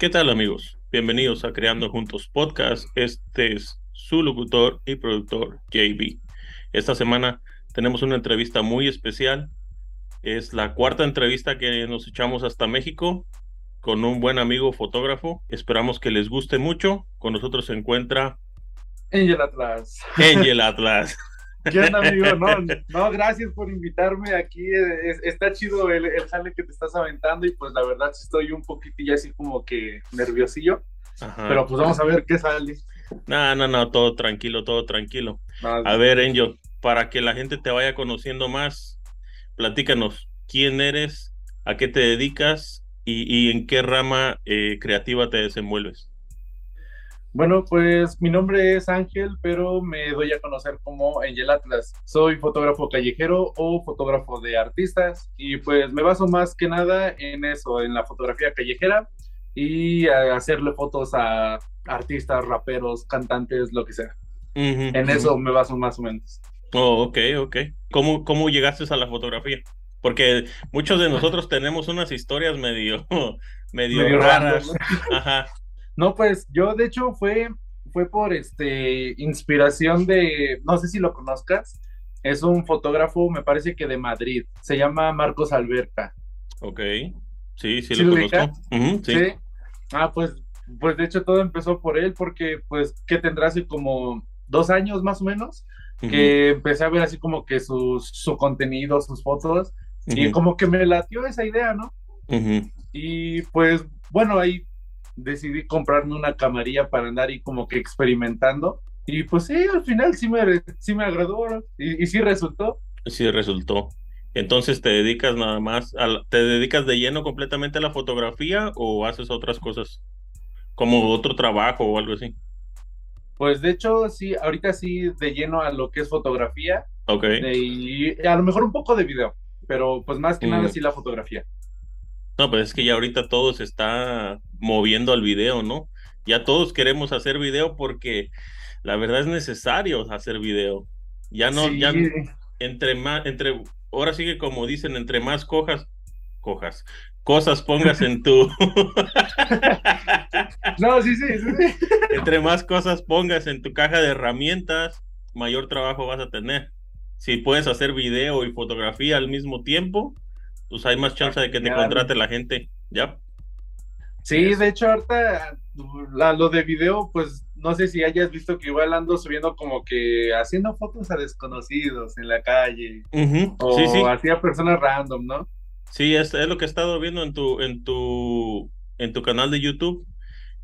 ¿Qué tal amigos? Bienvenidos a Creando Juntos Podcast. Este es su locutor y productor JB. Esta semana tenemos una entrevista muy especial. Es la cuarta entrevista que nos echamos hasta México con un buen amigo fotógrafo. Esperamos que les guste mucho. Con nosotros se encuentra Angel Atlas. Angel Atlas. ¿Qué onda, amigo? No, no, gracias por invitarme aquí. está chido el, el jale que te estás aventando y pues la verdad estoy un poquitillo así como que nerviosillo. Pero pues vamos a ver qué sale. No, no, no, todo tranquilo, todo tranquilo. a ver, Angel, para que la gente te vaya conociendo más, platícanos quién eres, a qué te dedicas y, en qué rama eh, creativa te desenvuelves. Bueno, pues mi nombre es Ángel, pero me doy a conocer como Angel Atlas. Soy fotógrafo callejero o fotógrafo de artistas y pues me baso más que nada en eso, en la fotografía callejera y hacerle fotos a artistas, raperos, cantantes, lo que sea. en eso me baso más o menos. Oh, ok, ok. ¿Cómo, ¿Cómo llegaste a la fotografía? Porque muchos de nosotros tenemos unas historias medio, medio, raras. Ajá. No, pues yo de hecho fue, fue por este inspiración de, no sé si lo conozcas, es un fotógrafo, me parece que de Madrid, se llama Marcos Alberta. Ok, sí, sí, lo conozco. sí. Ah, pues, pues de hecho todo empezó por él, porque pues que tendrá así como dos años más o menos, que empecé a ver así como que su, su contenido, sus fotos, y como que me latió esa idea, ¿no? Y pues bueno, ahí decidí comprarme una camarilla para andar ahí como que experimentando. Y pues sí, al final sí me, sí me agradó y, y sí resultó. Sí resultó. Entonces, ¿te dedicas nada más, a, te dedicas de lleno completamente a la fotografía o haces otras cosas como otro trabajo o algo así? Pues de hecho, sí, ahorita sí de lleno a lo que es fotografía. Ok. Y a lo mejor un poco de video, pero pues más que nada mm. sí la fotografía. No, pues es que ya ahorita todo se está moviendo al video, ¿no? Ya todos queremos hacer video porque la verdad es necesario hacer video. Ya no, ya entre más, entre, ahora sigue como dicen, entre más cojas, cojas, cosas pongas en tu. no, sí, sí, sí. Entre más cosas pongas en tu caja de herramientas, mayor trabajo vas a tener. Si puedes hacer video y fotografía al mismo tiempo, pues hay más chance de que te contrate la gente, ¿ya? Sí, de hecho, ahorita lo de video, pues no sé si hayas visto que igual ando subiendo como que haciendo fotos a desconocidos en la calle. O sí, sí. hacía personas random, ¿no? Sí, es, es, lo que he estado viendo en tu, en tu, en tu canal de YouTube.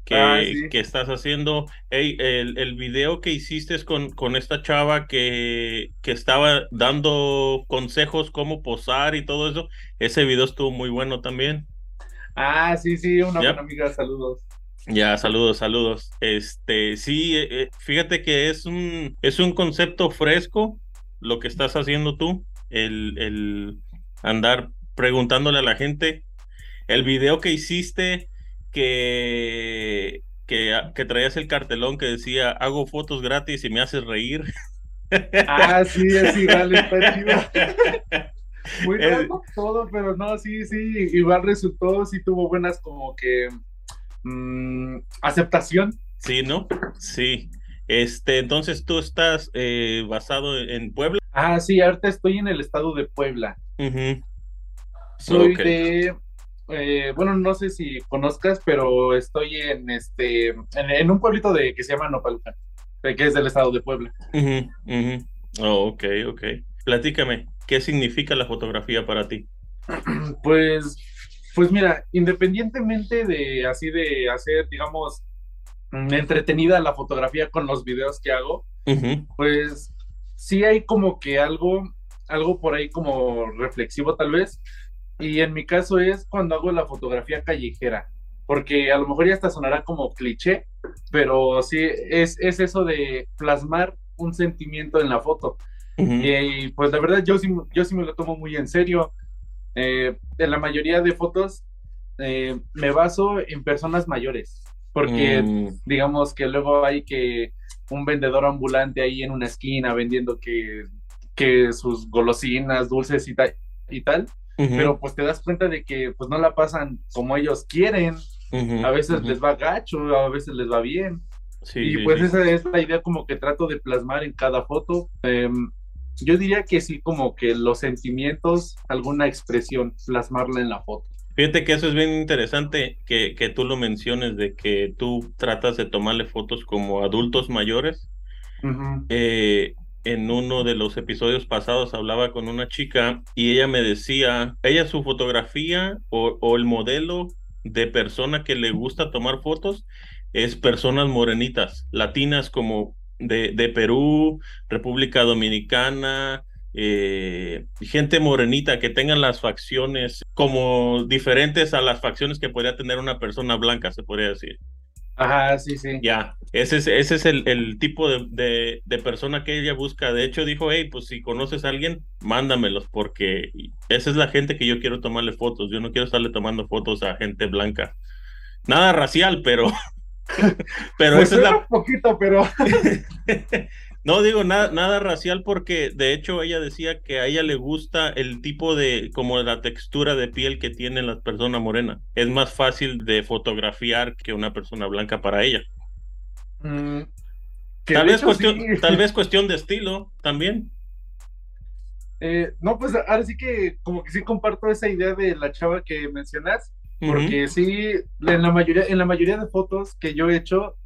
Que, ah, que estás haciendo. Hey, el, el, video que hiciste con, con esta chava que, que estaba dando consejos cómo posar y todo eso. Ese video estuvo muy bueno también. Ah, sí, sí, una buena amiga, saludos. Ya, saludos, saludos. Este, sí, eh, eh, fíjate que es un, es un concepto fresco lo que estás haciendo tú, el, el andar preguntándole a la gente. El video que hiciste que, que, que traías el cartelón que decía hago fotos gratis y me haces reír. Ah, sí, es igual, está chido. Muy raro todo, pero no, sí, sí, igual resultó, sí tuvo buenas como que mmm, aceptación. Sí, ¿no? Sí. Este, entonces tú estás eh, basado en Puebla. Ah, sí, ahorita estoy en el estado de Puebla. Soy de, eh, bueno, no sé si conozcas, pero estoy en este, en, un pueblito de que se llama Nopalca, que es del estado de Puebla. Oh, ok, ok. Platícame, ¿qué significa la fotografía para ti? Pues, pues mira, independientemente de así de hacer, digamos, mm, entretenida la fotografía con los videos que hago, pues sí hay como que algo, algo por ahí como reflexivo tal vez. Y en mi caso es cuando hago la fotografía callejera, porque a lo mejor ya hasta sonará como cliché, pero sí es, es eso de plasmar un sentimiento en la foto y, pues la verdad yo sí, yo sí me lo tomo muy en serio. Eh, en la mayoría de fotos eh, me baso en personas mayores, porque mm. digamos que luego hay que un vendedor ambulante ahí en una esquina vendiendo que, que sus golosinas, dulces y, y tal, pero pues te das cuenta de que pues no la pasan como ellos quieren a veces les va gacho, a veces les va bien. y pues esa es la idea como que trato de plasmar en cada foto. Em, yo diría que sí, como que los sentimientos, alguna expresión, plasmarla en la foto. Fíjate que eso es bien interesante que, que tú lo menciones, de que tú tratas de tomarle fotos como adultos mayores. eh, en uno de los episodios pasados hablaba con una chica y ella me decía, ella su fotografía o, el modelo de persona que le gusta tomar fotos es personas morenitas, latinas como de, Perú, República Dominicana, eh, gente morenita que tengan las facciones como diferentes a las facciones que podría tener una persona blanca, se podría decir. Ajá, sí, sí. Ya, ese es, ese es el, tipo de, persona que ella busca. De hecho, dijo, hey, pues si conoces a alguien, mándamelos, porque esa es la gente que yo quiero tomarle fotos. Yo no quiero estarle tomando fotos a gente blanca. Nada racial, pero... pero pues es la... Un poquito, pero... No digo nada, nada racial porque de hecho ella decía que a ella le gusta el tipo de, como la textura de piel que tiene la persona morena. Es más fácil de fotografiar que una persona blanca para ella. Mm, tal, vez cuestión, tal vez cuestión de estilo también. Eh, no, pues ahora sí que como que sí comparto esa idea de la chava que mencionas, porque sí, en la mayoría, en la mayoría de fotos que yo he hecho,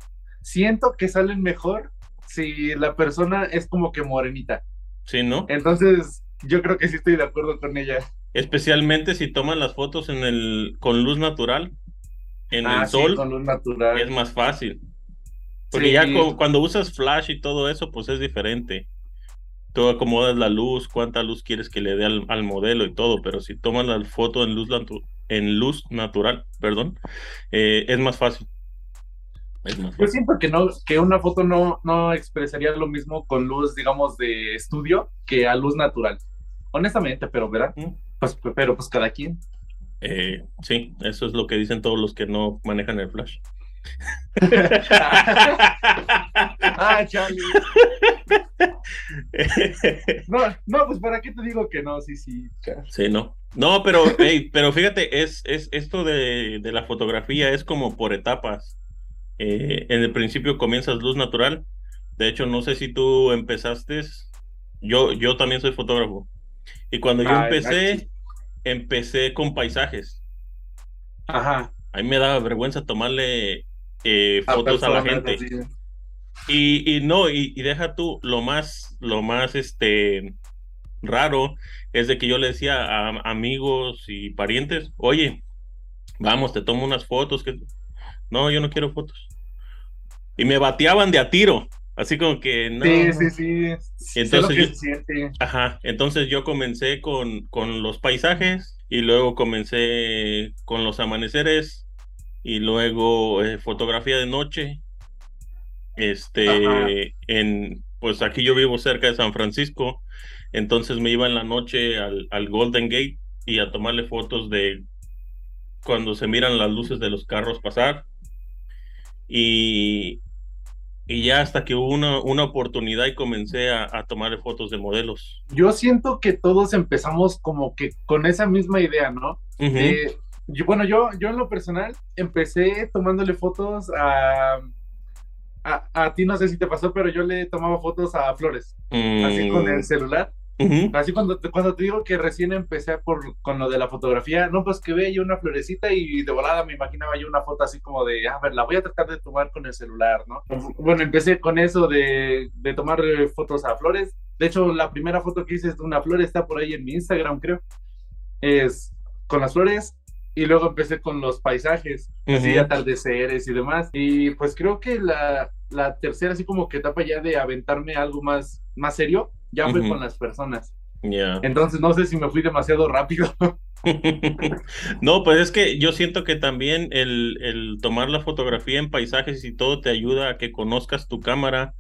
siento que salen mejor si la persona es como que morenita. Sí, ¿no? Entonces, yo creo que sí estoy de acuerdo con ella. Especialmente si toman las fotos en el con luz natural, en ah, el sol, con luz natural. es más fácil. Porque ya cuando usas flash y todo eso, pues es diferente. Tú acomodas la luz, cuánta luz quieres que le dé al, modelo y todo, pero si tomas la foto en luz, en luz natural, perdón, eh, es más fácil. Yo siento que no, que una foto no, no expresaría lo mismo con luz, digamos, de estudio que a luz natural. Honestamente, pero ¿verdad? Pues, pero pues cada quien. Eh, sí, eso es lo que dicen todos los que no manejan el flash. ah, Charlie. No, no, pues para qué te digo que no, sí, sí. Sí, no. No, pero, pero fíjate, es, es esto de, de la fotografía es como por etapas. Eh, en el principio comienzas luz natural. De hecho, no sé si tú empezaste. Yo, yo también soy fotógrafo. Y cuando yo empecé, empecé con paisajes. Ajá. A mí me daba vergüenza tomarle eh, fotos a, la gente. Y, y, no, y, y, deja tú, lo más, lo más este raro es de que yo le decía a amigos y parientes, oye, vamos, te tomo unas fotos que no, yo no quiero fotos y me bateaban de a tiro. Así como que no. Sí, sí, sí. Entonces, yo, ajá, entonces yo comencé con, con los paisajes y luego comencé con los amaneceres y luego eh, fotografía de noche. Este, en, pues aquí yo vivo cerca de San Francisco, entonces me iba en la noche al, al Golden Gate y a tomarle fotos de cuando se miran las luces de los carros pasar. Y, y ya hasta que hubo una, una oportunidad y comencé a, a tomar fotos de modelos. Yo siento que todos empezamos como que con esa misma idea, ¿no? yo, bueno, yo, yo en lo personal empecé tomándole fotos a, a, a, ti, no sé si te pasó, pero yo le tomaba fotos a flores, así con el celular. Así cuando te, cuando te digo que recién empecé por, con lo de la fotografía, no, pues que veía yo una florecita y de volada me imaginaba yo una foto así como de, a ver, la voy a tratar de tomar con el celular, ¿no? Bueno, empecé con eso de, de tomar fotos a flores. De hecho, la primera foto que hice de una flor está por ahí en mi Instagram, creo. Es con las flores y luego empecé con los paisajes, así atardeceres y demás. Y pues creo que la, la tercera, así como que etapa ya de aventarme algo más, más serio, ya fue con las personas. Entonces no sé si me fui demasiado rápido. no, pues es que yo siento que también el, el, tomar la fotografía en paisajes y todo te ayuda a que conozcas tu cámara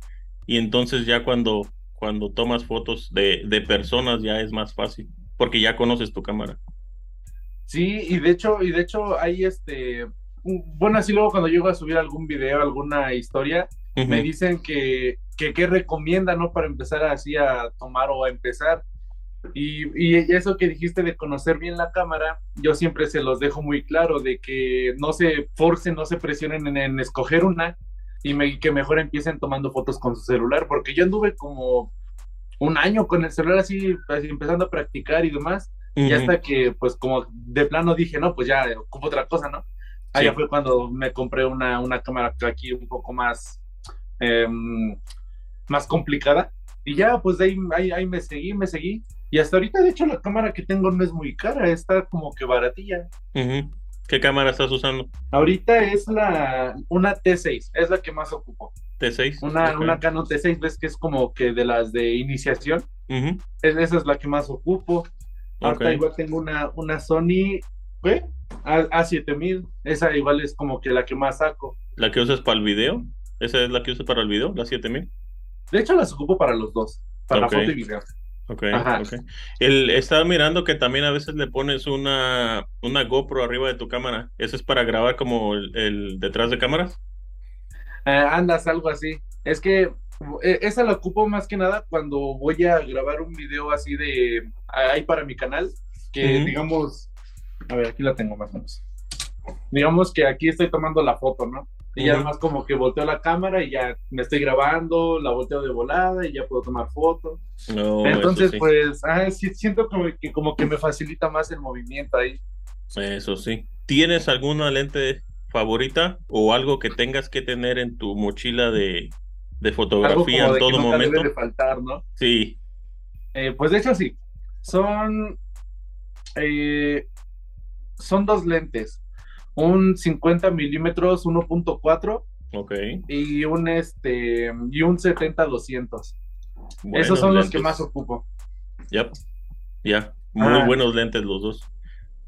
y entonces ya cuando, cuando tomas fotos de, de personas ya es más fácil porque ya conoces tu cámara. Sí, y de hecho, y de hecho hay este, bueno, así luego cuando llego a subir algún video, alguna historia, me dicen que, que, recomienda, ¿no? Para empezar así a tomar o a empezar. Y, eso que dijiste de conocer bien la cámara, yo siempre se los dejo muy claro, de que no se forcen, no se presionen en, escoger una y, que mejor empiecen tomando fotos con su celular, porque yo anduve como un año con el celular así, empezando a practicar y demás, y hasta que pues como de plano dije, no, pues ya ocupo otra cosa, ¿no? Allá fue cuando me compré una, una cámara aquí un poco más, em, más complicada, y ya pues de ahí, ahí me seguí, me seguí, y hasta ahorita, de hecho, la cámara que tengo no es muy cara, está como que baratilla. ¿Qué cámara estás usando? Ahorita es la una T6, es la que más ocupo. T6. Una, una Canon T6, ves que es como que de las de iniciación. esa es la que más ocupo. Ahorita igual tengo una, una Sony ¿qué? A, A7000. Esa igual es como que la que más saco. ¿La que usas para el video? ¿Esa es la que usas para el video, la 7000? De hecho, las ocupo para los dos, para foto y video. Ok, ok. El, estaba mirando que también a veces le pones una, una GoPro arriba de tu cámara. ¿Eso es para grabar como el, detrás de cámaras? Eh, andas, algo así. Es que eh, esa la ocupo más que nada cuando voy a grabar un video así de ahí para mi canal, que digamos, a ver, aquí la tengo más o menos. Digamos que aquí estoy tomando la foto, ¿no? Y además como que volteo la cámara y ya me estoy grabando, la volteo de volada y ya puedo tomar fotos. Entonces, pues, ah, siento como que, como que me facilita más el movimiento ahí. Eso sí. ¿Tienes alguna lente favorita o algo que tengas que tener en tu mochila de, fotografía en todo momento? Debe de faltar, ¿no? Sí. Eh, pues de hecho sí. Son, eh, son dos lentes un 50 milímetros 1.4 ok. y un este y un 70 200 esos son los que más ocupo. Ya ya. Muy ah. buenos lentes los dos.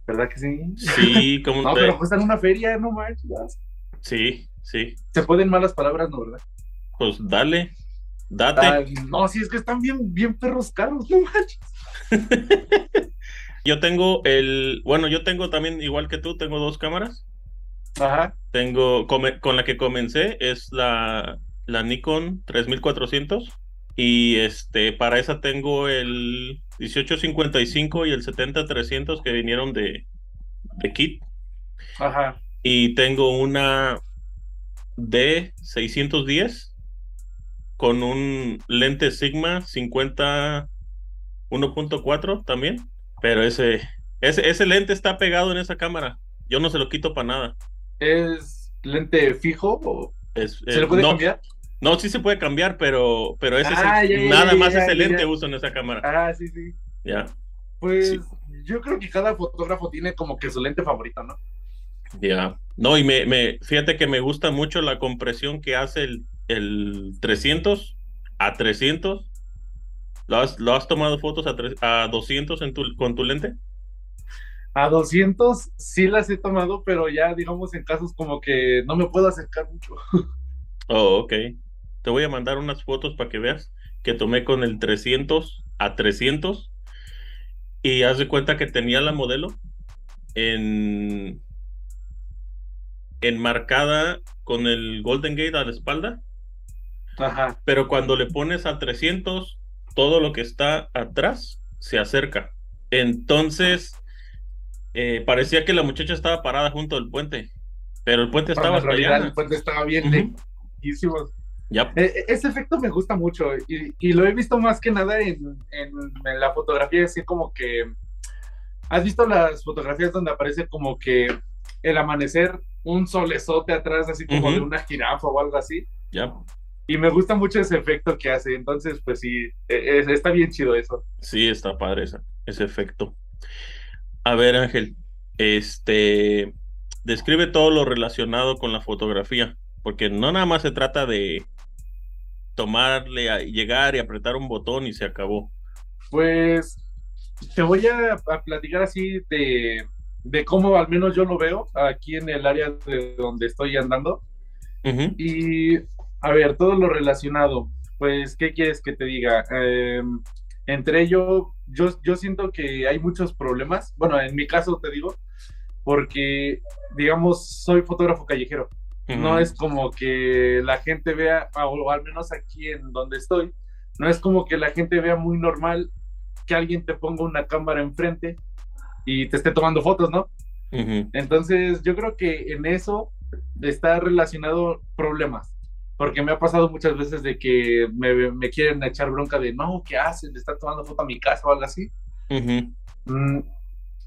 Verdad que sí sí como no pero cuestan una feria no manches. Sí sí. Se pueden malas palabras no verdad pues dale date. Ah, no si es que están bien bien perros caros no manches Yo tengo el, bueno, yo tengo también, igual que tú, tengo dos cámaras. Ajá. Tengo, con la que comencé es la, la Nikon 3400 y este, para esa tengo el 1855 y el 70-300 que vinieron de, de kit. Ajá. Y tengo una D610 con un lente Sigma 50 1.4 también. Pero ese, ese, ese lente está pegado en esa cámara. Yo no se lo quito para nada. ¿Es lente fijo o es, se lo puede cambiar? No, sí se puede cambiar, pero, pero ese ah, nada más ese lente uso en esa cámara. Ah, sí, sí. Ya. Pues yo creo que cada fotógrafo tiene como que su lente favorito, ¿no? Ya. No, y me, me, fíjate que me gusta mucho la compresión que hace el, el 300 a 300 ¿Lo has, tomado fotos a, a 200 en tu, con tu lente? A 200 sí las he tomado, pero ya digamos en casos como que no me puedo acercar mucho. Oh, ok. Te voy a mandar unas fotos para que veas que tomé con el 300 a 300 y haz de cuenta que tenía la modelo en enmarcada con el Golden Gate a la espalda. Ajá. Pero cuando le pones a 300 todo lo que está atrás se acerca. Entonces, eh, parecía que la muchacha estaba parada junto al puente, pero el puente estaba en realidad, el puente estaba bien uh ese efecto me gusta mucho y, lo he visto más que nada en, la fotografía, así como que... ¿Has visto las fotografías donde aparece como que el amanecer, un solezote atrás, así como de una jirafa o algo así? Ya. Y me gusta mucho ese efecto que hace, entonces pues sí, e, e, está bien chido eso. Sí, está padre ese efecto. A ver, Ángel, este, describe todo lo relacionado con la fotografía, porque no nada más se trata de tomarle, a llegar y apretar un botón y se acabó. Pues te voy a, platicar así de, de, cómo al menos yo lo veo aquí en el área de donde estoy andando. Y a ver, todo lo relacionado. Pues, ¿qué quieres que te diga? Em, entre ellos, yo, yo siento que hay muchos problemas. Bueno, en mi caso te digo, porque, digamos, soy fotógrafo callejero. No es como que la gente vea, o al menos aquí en donde estoy, no es como que la gente vea muy normal que alguien te ponga una cámara enfrente y te esté tomando fotos, ¿no? Entonces, yo creo que en eso está relacionado problemas, porque me ha pasado muchas veces de que me, quieren echar bronca de, no, ¿qué hacen? ¿Le está tomando foto a mi casa o algo así? Mm,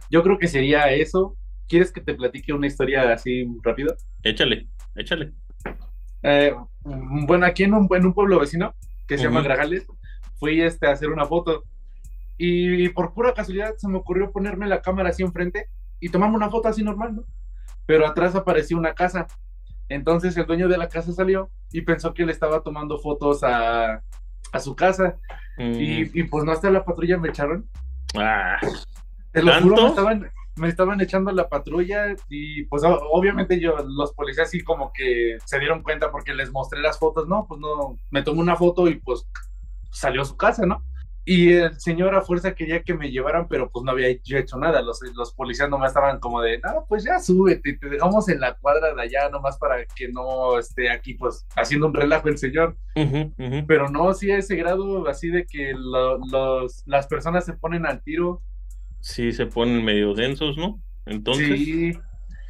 yo creo que sería eso. ¿Quieres que te platique una historia así rápido? Échale, échale. Eh, bueno, aquí en un, en un pueblo vecino que se llama Grajales, fui este, a hacer una foto y, por pura casualidad se me ocurrió ponerme la cámara así enfrente y tomarme una foto así normal, ¿no? Pero atrás apareció una casa. Entonces el dueño de la casa salió y pensó que le estaba tomando fotos a, a su casa. Y, mm. y, pues no hasta la patrulla me echaron. Ah, Te lo juro, me estaban, me estaban echando la patrulla y pues obviamente yo, los policías sí como que se dieron cuenta porque les mostré las fotos, no, pues no, me tomé una foto y pues salió a su casa, ¿no? Y el señor a fuerza quería que me llevaran, pero pues no había yo hecho nada. Los, los policías nomás estaban como de, no, pues ya súbete, te dejamos en la cuadra de allá nomás para que no esté aquí pues haciendo un relajo el señor. Pero no, sí a ese grado así de que los, las personas se ponen al tiro. Sí, se ponen medio densos, ¿no? Entonces. Sí.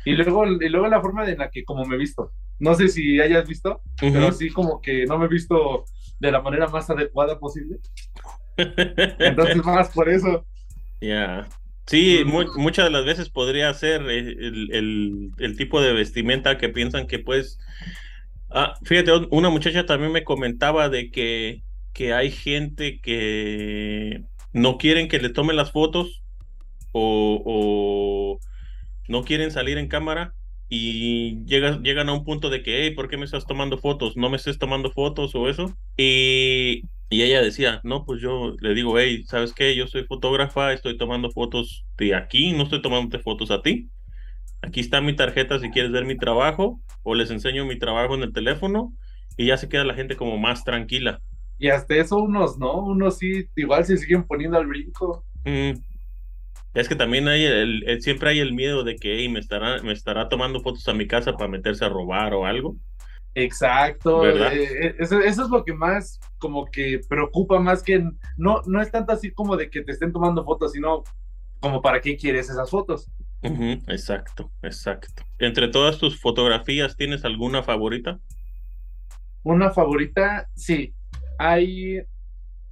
Y luego, y luego la forma en la que como me he visto. No sé si hayas visto, pero sí como que no me he visto de la manera más adecuada posible. Entonces, más por eso. Ya. Sí, muchas de las veces podría ser el, tipo de vestimenta que piensan que pues... Ah, fíjate, una muchacha también me comentaba de que, que hay gente que no quieren que le tomen las fotos o, o no quieren salir en cámara y llegan, llegan a un punto de que, hey, ¿por qué me estás tomando fotos? No me estés tomando fotos o eso. Y y ella decía, no, pues yo le digo, hey, ¿sabes qué? Yo soy fotógrafa, estoy tomando fotos de aquí, no estoy tomando fotos a ti. Aquí está mi tarjeta si quieres ver mi trabajo, o les enseño mi trabajo en el teléfono, y ya se queda la gente como más tranquila. Y hasta eso unos, ¿no? Unos sí, igual se siguen poniendo al brinco. Es que también hay el, siempre hay el miedo de que hey, me estará, me estará tomando fotos a mi casa para meterse a robar o algo. Exacto, eh, eh, eso, es lo que más como que preocupa más que no, no es tanto así como de que te estén tomando fotos, sino como para qué quieres esas fotos. exacto, exacto. Entre todas tus fotografías, ¿tienes alguna favorita? Una favorita, sí. Hay,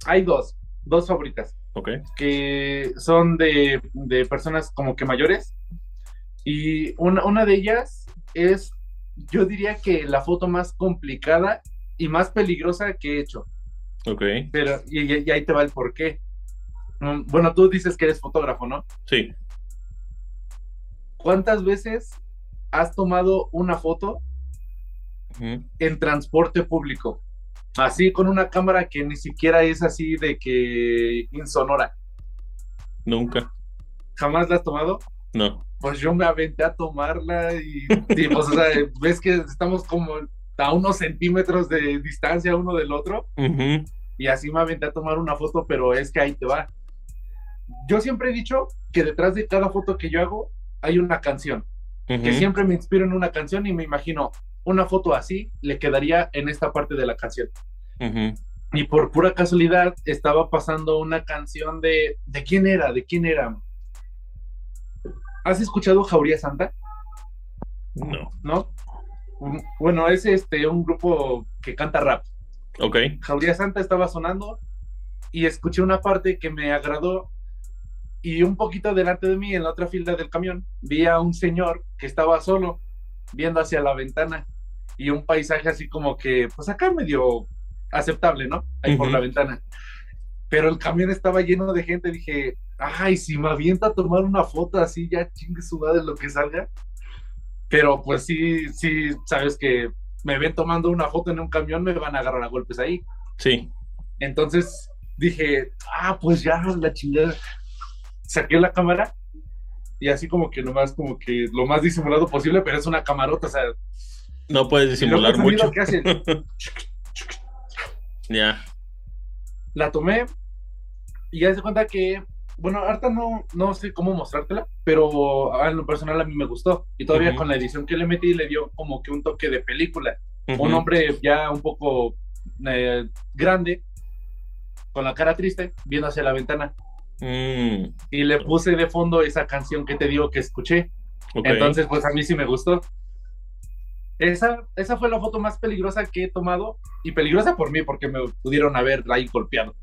hay dos, dos favoritas. Ok. Que son de, de personas como que mayores. Y una, una de ellas es yo diría que la foto más complicada y más peligrosa que he hecho. Ok. Pero, y, ahí te va el por qué. Mm, bueno, tú dices que eres fotógrafo, ¿no? Sí. ¿Cuántas veces has tomado una foto en transporte público? Así con una cámara que ni siquiera es así de que insonora. Nunca. ¿Jamás la has tomado? No pues yo me aventé a tomarla y, pues, o sea, ves que estamos como a unos centímetros de distancia uno del otro. Y así me aventé a tomar una foto, pero es que ahí te va. Yo siempre he dicho que detrás de cada foto que yo hago hay una canción. Que siempre me inspiro en una canción y me imagino una foto así le quedaría en esta parte de la canción. Y por pura casualidad estaba pasando una canción de... ¿De quién era? ¿De quién era? ¿Has escuchado Jauría Santa? No. ¿No? Bueno, es este un grupo que canta rap. Ok. Jauría Santa estaba sonando y escuché una parte que me agradó y un poquito delante de mí, en la otra fila del camión, vi a un señor que estaba solo, viendo hacia la ventana y un paisaje así como que, pues acá medio aceptable, ¿no? Ahí por la ventana. Pero el camión estaba lleno de gente, dije, ay, si me avienta a tomar una foto así, ya chingue su madre lo que salga. Pero pues sí, sí, sabes que me ven tomando una foto en un camión, me van a agarrar a golpes ahí. Sí. Entonces dije, ah, pues ya, la chingada. Saqué la cámara y así como que nomás, como que lo más disimulado posible, pero es una camarota, o sea. No puedes disimular mucho. Ya. La tomé y ya se cuenta que bueno, ahorita no, no sé cómo mostrártela, pero en lo personal a mí me gustó. Y todavía con la edición que le metí le dio como que un toque de película. Un hombre ya un poco eh, grande, con la cara triste, viendo hacia la ventana. Mm. Y le puse de fondo esa canción que te digo que escuché. Entonces, pues a mí sí me gustó. Esa, esa fue la foto más peligrosa que he tomado y peligrosa por mí porque me pudieron haber ahí golpeado.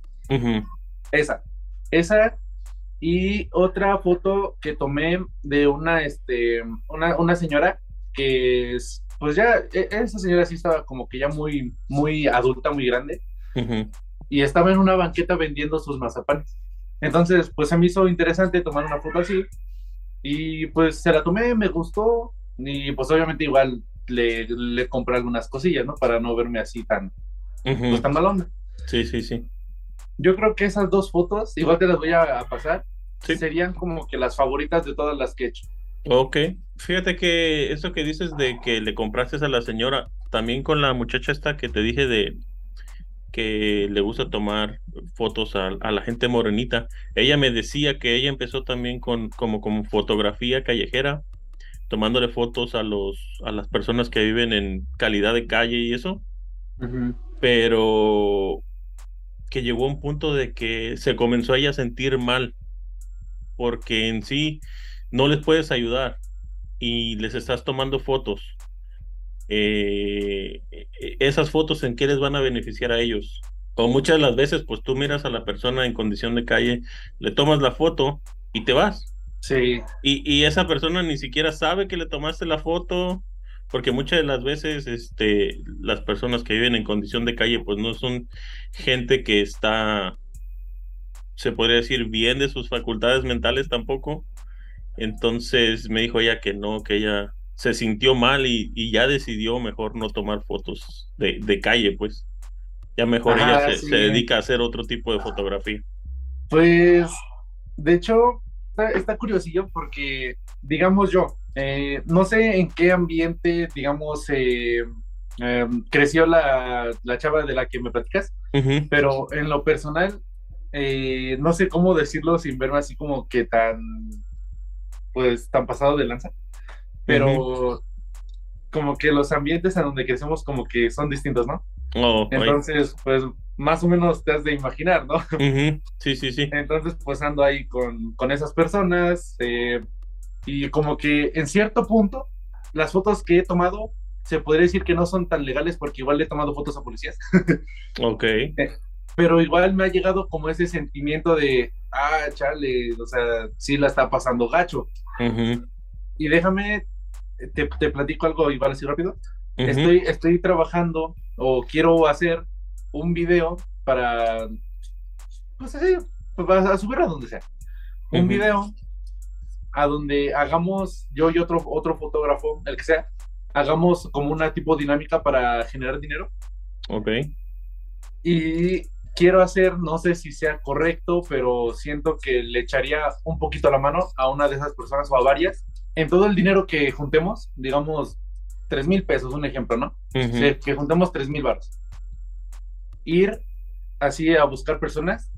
Esa. Esa y otra foto que tomé de una, este, una, una señora que es, pues ya, e, esa señora sí estaba como que ya muy, muy adulta, muy grande. Y estaba en una banqueta vendiendo sus mazapanes. Entonces, pues se me hizo interesante tomar una foto así. Y pues se la tomé, me gustó. Y pues obviamente igual le, le compré algunas cosillas, ¿no? Para no verme así tan, pues, tan mal Sí, sí, sí. Yo creo que esas dos fotos, igual te las voy a, pasar, serían como que las favoritas de todas las que he hecho. Ok, fíjate que eso que dices de que le compraste a la señora, también con la muchacha esta que te dije de que le gusta tomar fotos a, la gente morenita, ella me decía que ella empezó también con como, como fotografía callejera, tomándole fotos a los a las personas que viven en calidad de calle y eso, pero que llegó a un punto de que se comenzó a ella a sentir mal porque en sí no les puedes ayudar y les estás tomando fotos, eh, e, esas fotos en qué les van a beneficiar a ellos. O muchas de las veces, pues tú miras a la persona en condición de calle, le tomas la foto y te vas. Sí. Y, y esa persona ni siquiera sabe que le tomaste la foto, porque muchas de las veces este, las personas que viven en condición de calle, pues no son gente que está, se podría decir, bien de sus facultades mentales tampoco. Entonces me dijo ella que no, que ella se sintió mal y, ya decidió mejor no tomar fotos de, calle, pues. Ya mejor ella se, dedica a hacer otro tipo de fotografía. Pues, de hecho, está, curiosillo porque, digamos yo, eh, no sé en qué ambiente, digamos, eh, em, creció la, chava de la que me platicas, pero en lo personal, eh, no sé cómo decirlo sin verme así como que tan pues tan pasado de lanza, pero como que los ambientes en donde crecemos como que son distintos, ¿no? Oh, Entonces, pues más o menos te has de imaginar, ¿no? Sí, sí, sí. Entonces, pues ando ahí con, con esas personas eh, y como que en cierto punto, las fotos que he tomado se podría decir que no son tan legales porque igual le he tomado fotos a policías. ok. Pero igual me ha llegado como ese sentimiento de, ah, chale, o sea, sí la está pasando gacho. Y déjame, te, platico algo igual así rápido. estoy, estoy trabajando o quiero hacer un video para, pues así, para subir a donde sea. Un video a donde hagamos, yo y otro, otro fotógrafo, el que sea, hagamos como una tipo dinámica para generar dinero. Ok. Y quiero hacer, no sé si sea correcto, pero siento que le echaría un poquito la mano a una de esas personas o a varias. En todo el dinero que juntemos, digamos, tres mil pesos, un ejemplo, ¿no? que juntemos tres mil baros. Ir así a buscar personas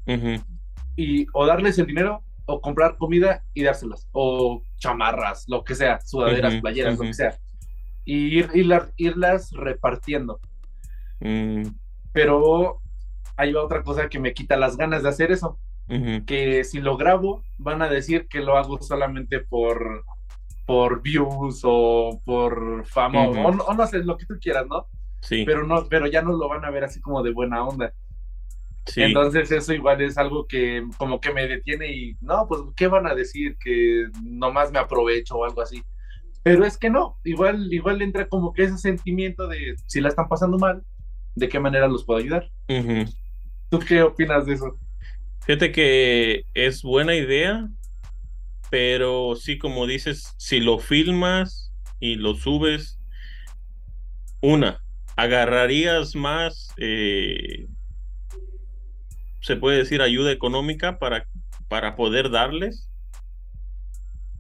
y o darles el dinero o comprar comida y dárselas, o chamarras, lo que sea, sudaderas, playeras, lo que sea. Y ir, irlas repartiendo. Mm. Pero hay otra cosa que me quita las ganas de hacer eso. Que si lo grabo, van a decir que lo hago solamente por, por views o por fama o, no sé, lo que tú quieras, ¿no? Sí. Pero, no, pero ya no lo van a ver así como de buena onda. Sí. Entonces eso igual es algo que como que me detiene y no, pues ¿qué van a decir? Que nomás me aprovecho o algo así. Pero es que no, igual, igual entra como que ese sentimiento de si la están pasando mal, ¿de qué manera los puedo ayudar? ¿Tú qué opinas de eso? Fíjate que es buena idea, pero sí, como dices, si lo filmas y lo subes, una, agarrarías más, eh, se puede decir, ayuda económica para, para poder darles,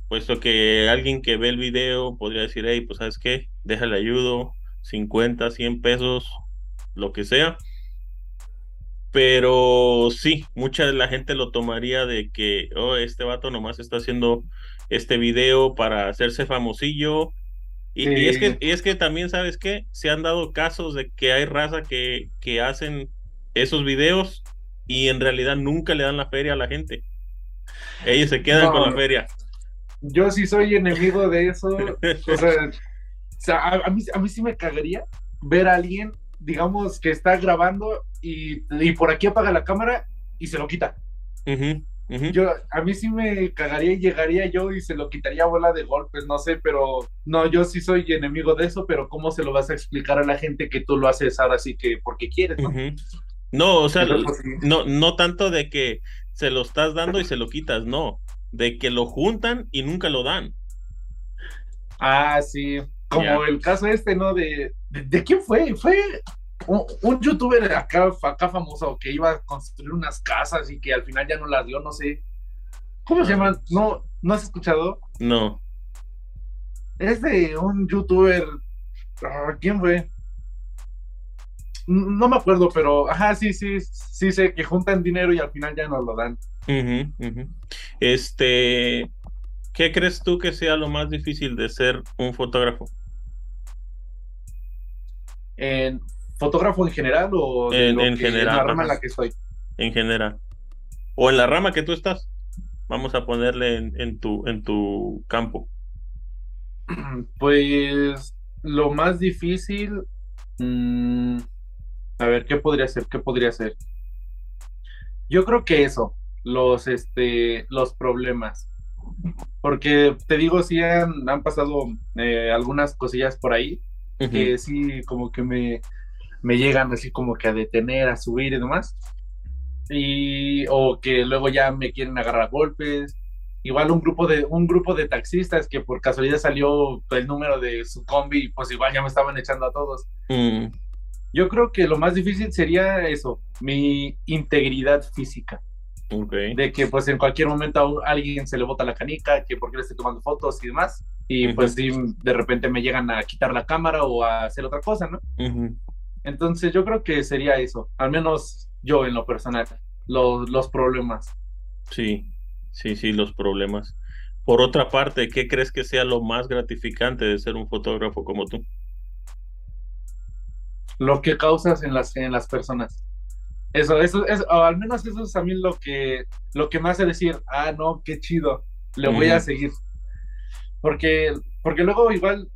puesto que alguien que ve el video podría decir, hey, pues sabes qué, déjale ayudo, 50, 100 pesos, lo que sea pero sí, mucha de la gente lo tomaría de que, oh, este vato nomás está haciendo este video para hacerse famosillo. Y, es, que, es que también, ¿sabes qué? Se han dado casos de que hay raza que, que hacen esos videos y en realidad nunca le dan la feria a la gente. Ellos se quedan con la feria. Yo sí soy enemigo de eso. o sea, a, mí, a mí sí me cagaría ver a alguien, digamos, que está grabando y, por aquí apaga la cámara y se lo quita. Yo, a mí sí me cagaría y llegaría yo y se lo quitaría bola de golpes, no sé, pero no, yo sí soy enemigo de eso, pero ¿cómo se lo vas a explicar a la gente que tú lo haces ahora sí que porque quieres, no? No, o sea, no, no tanto de que se lo estás dando y se lo quitas, no, de que lo juntan y nunca lo dan. Ah, sí, como el caso este, ¿no? De, de, quién fue? Fue un, youtuber acá, acá famoso que iba a construir unas casas y que al final ya no las dio, no sé. ¿Cómo se llama? ¿No, ¿No has escuchado? No. Es de un youtuber. Ah, ¿Quién fue? No me acuerdo, pero ajá, sí, sí, sí sé que juntan dinero y al final ya no lo dan. Este, ¿qué crees tú que sea lo más difícil de ser un fotógrafo? En fotógrafo en general o en, general, en la rama en la que estoy. En general. O en la rama que tú estás. Vamos a ponerle en, tu, en tu campo. Pues lo más difícil. Mmm, a ver, ¿qué podría ser? ¿Qué podría ser? Yo creo que eso, los, este, los problemas. Porque te digo, sí han, han pasado eh, algunas cosillas por ahí que sí, como que me, me llegan así como que a detener, a subir y demás. Y, o que luego ya me quieren agarrar golpes. Igual un grupo de un grupo de taxistas que por casualidad salió el número de su combi, pues igual ya me estaban echando a todos. Mm. Yo creo que lo más difícil sería eso, mi integridad física. De que pues en cualquier momento a alguien se le bota la canica, que porque le estoy tomando fotos y demás, y pues si de repente me llegan a quitar la cámara o a hacer otra cosa, ¿no? Entonces yo creo que sería eso, al menos yo en lo personal, los, los problemas. Sí, sí, sí, los problemas. Por otra parte, ¿qué crees que sea lo más gratificante de ser un fotógrafo como tú? Lo que causas en las, en las personas. Eso, eso, es, o al menos eso es a mí lo que, lo que me hace decir, ah, no, qué chido, le voy a seguir. Porque, porque luego igual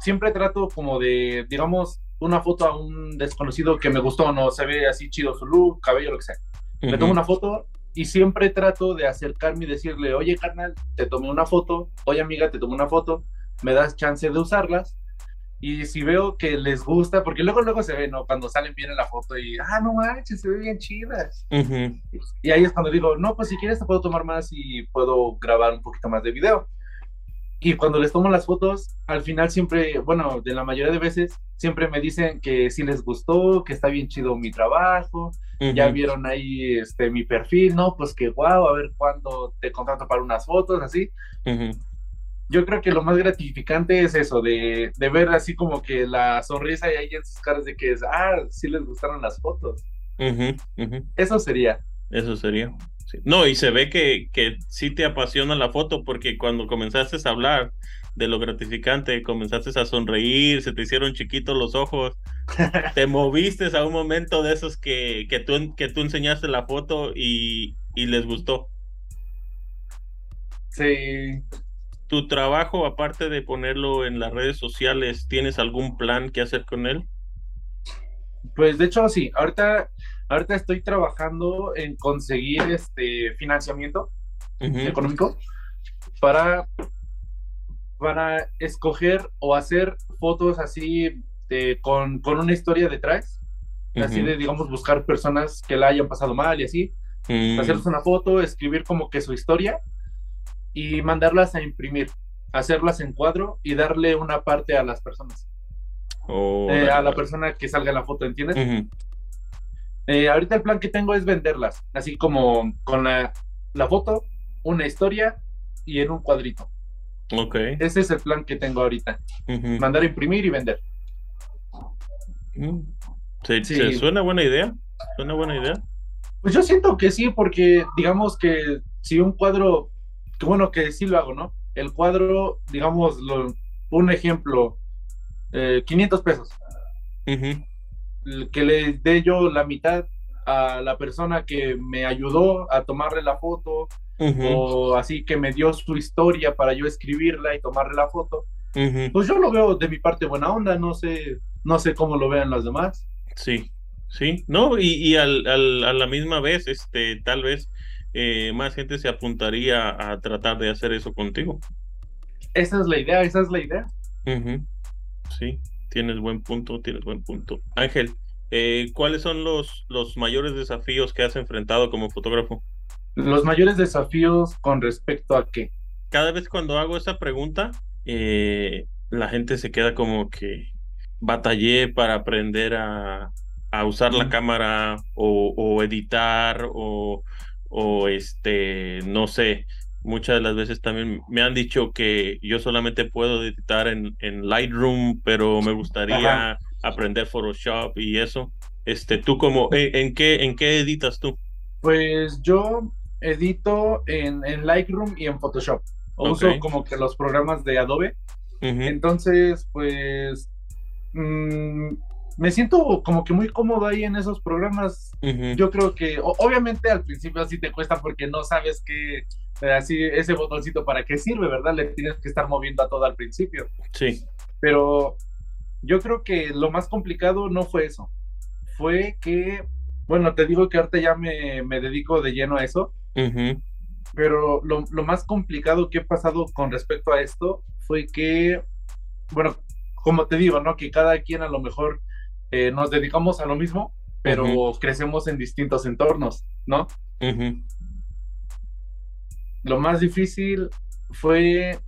siempre trato como de, digamos, una foto a un desconocido que me gustó, no se ve así chido su look, cabello, lo que sea. Me tomo una foto y siempre trato de acercarme y decirle, oye, carnal, te tomé una foto, oye, amiga, te tomé una foto, me das chance de usarlas y si veo que les gusta, porque luego luego se ve, ¿no? Cuando salen bien en la foto y, ah, no manches, se ve bien chidas. Y ahí es cuando digo, no, pues si quieres te puedo tomar más y puedo grabar un poquito más de video. Y cuando les tomo las fotos, al final siempre, bueno, de la mayoría de veces, siempre me dicen que sí les gustó, que está bien chido mi trabajo, ya vieron ahí este mi perfil, ¿no? Pues que guau, a ver cuándo te contrato para unas fotos, así yo creo que lo más gratificante es eso, de, ver así como que la sonrisa ahí en sus caras de que es, ah, sí les gustaron las fotos. Eso sería. Eso sería. No, y se ve que, que sí te apasiona la foto porque cuando comenzaste a hablar de lo gratificante, comenzaste a sonreír, se te hicieron chiquitos los ojos, te moviste a un momento de esos que, que, tú, que tú enseñaste la foto y, y les gustó. Sí, ¿Tu trabajo, aparte de ponerlo en las redes sociales, tienes algún plan que hacer con él? Pues de hecho sí, ahorita, ahorita estoy trabajando en conseguir este financiamiento económico para, para escoger o hacer fotos así de, con, con, una historia detrás, así de, digamos, buscar personas que la hayan pasado mal y así, mm. hacerles una foto, escribir como que su historia y mandarlas a imprimir, hacerlas en cuadro y darle una parte a las personas. Oh, eh, a la persona que salga en la foto, ¿entiendes? Eh, ahorita el plan que tengo es venderlas, así como con la, foto, una historia y en un cuadrito. Ok. Ese es el plan que tengo ahorita. Mandar a imprimir y vender. Mm. ¿Se, suena buena idea? ¿Suena buena idea? Pues yo siento que sí, porque digamos que si un cuadro que bueno que sí lo hago, ¿no? El cuadro, digamos, un ejemplo, 500 eh, pesos. Que le dé yo la mitad a la persona que me ayudó a tomarle la foto, o así que me dio su historia para yo escribirla y tomarle la foto, pues yo lo veo de mi parte buena onda, no sé, no sé cómo lo vean los demás. Sí, sí, no, y, y al, al, a la misma vez, este, tal vez eh, más gente se apuntaría a tratar de hacer eso contigo. Esa es la idea, esa es la idea. Sí, tienes buen punto, tienes buen punto. Ángel, eh, ¿cuáles son los, los mayores desafíos que has enfrentado como fotógrafo? Los mayores desafíos con respecto a qué? Cada vez cuando hago esa pregunta, eh, la gente se queda como que batallé para aprender a, a usar la cámara o, o editar o, o este, no sé, muchas de las veces también me han dicho que yo solamente puedo editar en, en Lightroom, pero me gustaría aprender Photoshop y eso. Este, tú como, ¿en, qué, en qué editas tú? Pues yo edito en, en Lightroom y en Photoshop. Uso como que los programas de Adobe. Entonces, pues mm, me siento como que muy cómodo ahí en esos programas. Yo creo que, obviamente al principio así te cuesta porque no sabes que eh, así ese botoncito para qué sirve, ¿verdad? Le tienes que estar moviendo a todo al principio. Sí. Pero yo creo que lo más complicado no fue eso. Fue que, bueno, te digo que ahorita ya me, me dedico de lleno a eso. Pero lo, lo más complicado que he pasado con respecto a esto fue que, bueno, como te digo, ¿no? Que cada quien a lo mejor eh, nos dedicamos a lo mismo, pero crecemos en distintos entornos, ¿no? Lo más difícil fue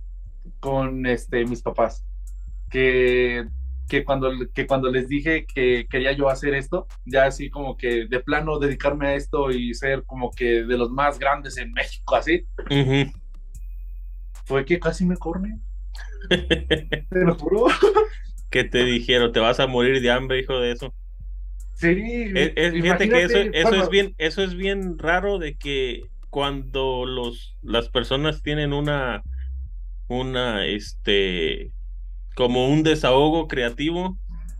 con este, mis papás, que, que, cuando, que cuando les dije que quería yo hacer esto, ya así como que de plano dedicarme a esto y ser como que de los más grandes en México, así, fue que casi me corren. Te lo juro. ¿Qué te dijeron? ¿Te vas a morir de hambre, hijo de eso? Sí. fíjate que eso, eso es bien, eso es bien raro de que cuando los, las personas tienen una, una, este, como un desahogo creativo,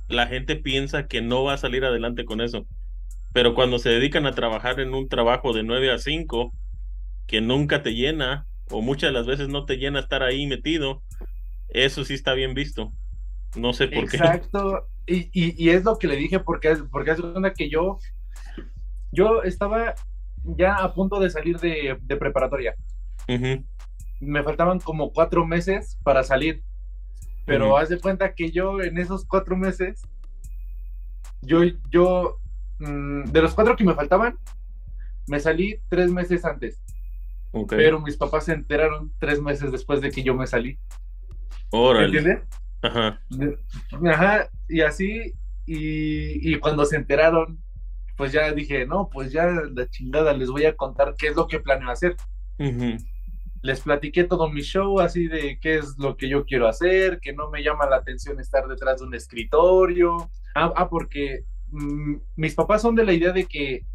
la gente piensa que no va a salir adelante con eso. Pero cuando se dedican a trabajar en un trabajo de 9 a 5, que nunca te llena, o muchas de las veces no te llena estar ahí metido, eso sí está bien visto. No sé por qué. Exacto. Y, y, es lo que le dije porque, porque es una que yo, yo estaba ya a punto de salir de, preparatoria. Me faltaban como cuatro meses para salir. Pero haz de cuenta que yo en esos cuatro meses, yo, yo, mm, de los cuatro que me faltaban, me salí tres meses antes. Pero mis papás se enteraron tres meses después de que yo me salí. ¿Entiendes? Ajá. Ajá, y así, y, cuando se enteraron, pues ya dije, no, pues ya la chingada, les voy a contar qué es lo que planeo hacer. Les platiqué todo mi show, así de qué es lo que yo quiero hacer, que no me llama la atención estar detrás de un escritorio. Ah, ah porque mm, mis papás son de la idea de que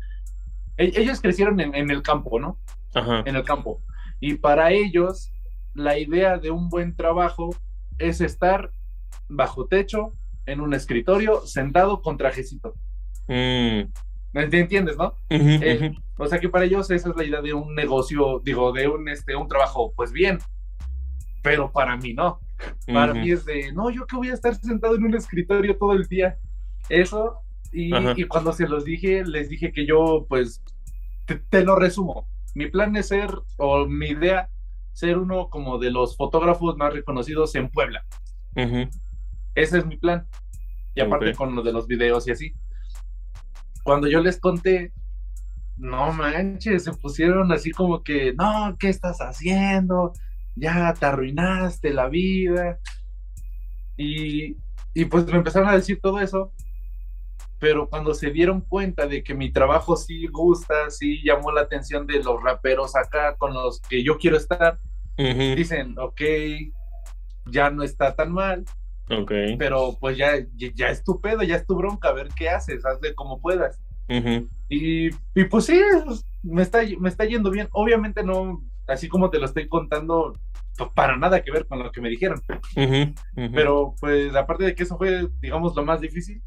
e, ellos crecieron en, en el campo, ¿no? Ajá. En el campo. Y para ellos, la idea de un buen trabajo es estar bajo techo, en un escritorio, sentado con trajecito. Mm. ¿Me entiendes, no? Eh, o sea que para ellos esa es la idea de un negocio, digo, de un, este, un trabajo, pues bien, pero para mí no. Para mí es de, no, yo que voy a estar sentado en un escritorio todo el día. Eso, y, cuando se los dije, les dije que yo, pues, te, lo resumo. Mi plan es ser, o mi idea ser uno como de los fotógrafos más reconocidos en Puebla. Ese es mi plan. Y aparte con lo de los videos y así. Cuando yo les conté, no manches, se pusieron así como que, no, ¿qué estás haciendo? Ya te arruinaste la vida. Y, y pues me empezaron a decir todo eso. Pero cuando se dieron cuenta de que mi trabajo sí gusta, sí llamó la atención de los raperos acá con los que yo quiero estar, dicen, ok, ya no está tan mal. Okay. Pero pues ya, ya es tu pedo, ya es tu bronca, a ver qué haces, hazle como puedas. y, y, pues sí, me está, me está yendo bien. Obviamente no, así como te lo estoy contando, pues, para nada que ver con lo que me dijeron. Pero pues aparte de que eso fue, digamos, lo más difícil,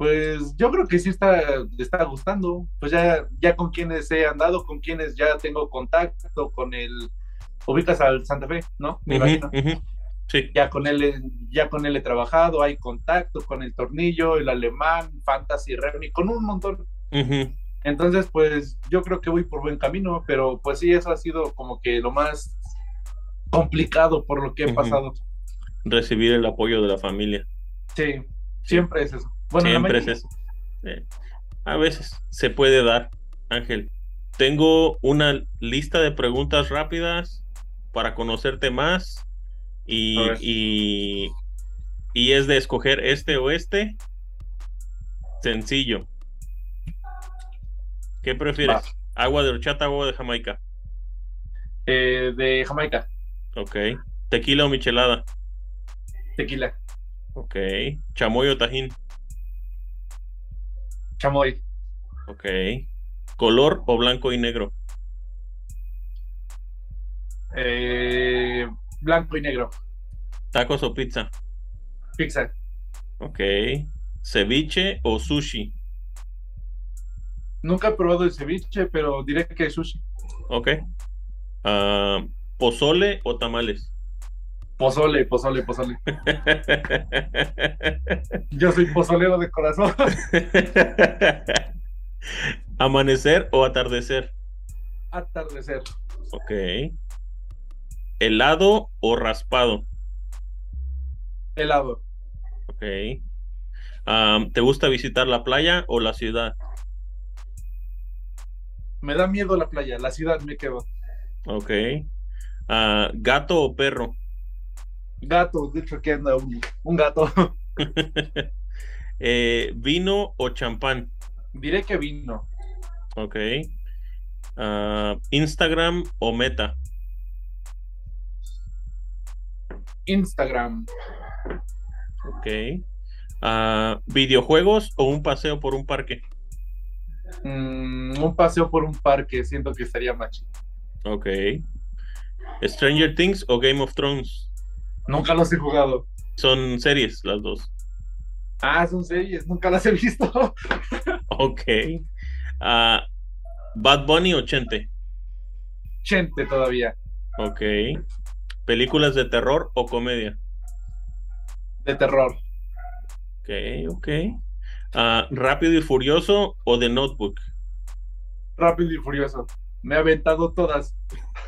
Pues yo creo que sí está, está gustando. Pues ya, ya con quienes he andado, con quienes ya tengo contacto, con el ubicas al Santa Fe, ¿no? Me imagino. Sí. Ya con él, ya con él he trabajado, hay contacto con el tornillo, el alemán, Fantasy Remy, con un montón. Entonces, pues yo creo que voy por buen camino, pero pues sí, eso ha sido como que lo más complicado por lo que he pasado. Recibir el apoyo de la familia. Sí, siempre es eso. Bueno, siempre es eso. Eh, a veces se puede dar, Ángel. Tengo una lista de preguntas rápidas para conocerte más y, y, es de escoger este o este. Sencillo. ¿Qué prefieres? ¿Agua de horchata o agua de Jamaica? Eh, de Jamaica. Ok. ¿Tequila o michelada? Tequila. Ok. ¿Chamoy o tajín? Chamoy. Ok. ¿Color o blanco y negro? Eh, blanco y negro. ¿Tacos o pizza? Pizza. Ok. ¿Ceviche o sushi? Nunca he probado el ceviche, pero diré que es sushi. Ok. Ah, ¿Pozole o tamales? Pozole, pozole, pozole. Yo soy pozolero de corazón. ¿Amanecer o atardecer? Atardecer. Ok. ¿Helado o raspado? Helado. Ok. ¿Te gusta visitar la playa o la ciudad? Me da miedo la playa, la ciudad me quedo. Ok. Ah, ¿Gato o perro? Gato, de hecho que anda un, gato. Eh, ¿Vino o champán? Diré que vino. Ok. Ah, ¿Instagram o Meta? Instagram. Ok. Ah, ¿Videojuegos o un paseo por un parque? Mm, un paseo por un parque, siento que estaría más Ok. ¿Stranger Things o Game of Thrones? Nunca los he jugado. Son series las dos. Ah, son series, nunca las he visto. ok. Ah, ¿Bad Bunny o Chente? Chente todavía. Ok. ¿Películas de terror o comedia? De terror. Ok, ok. Ah, ¿Rápido y Furioso o The Notebook? Rápido y Furioso. Me ha aventado todas.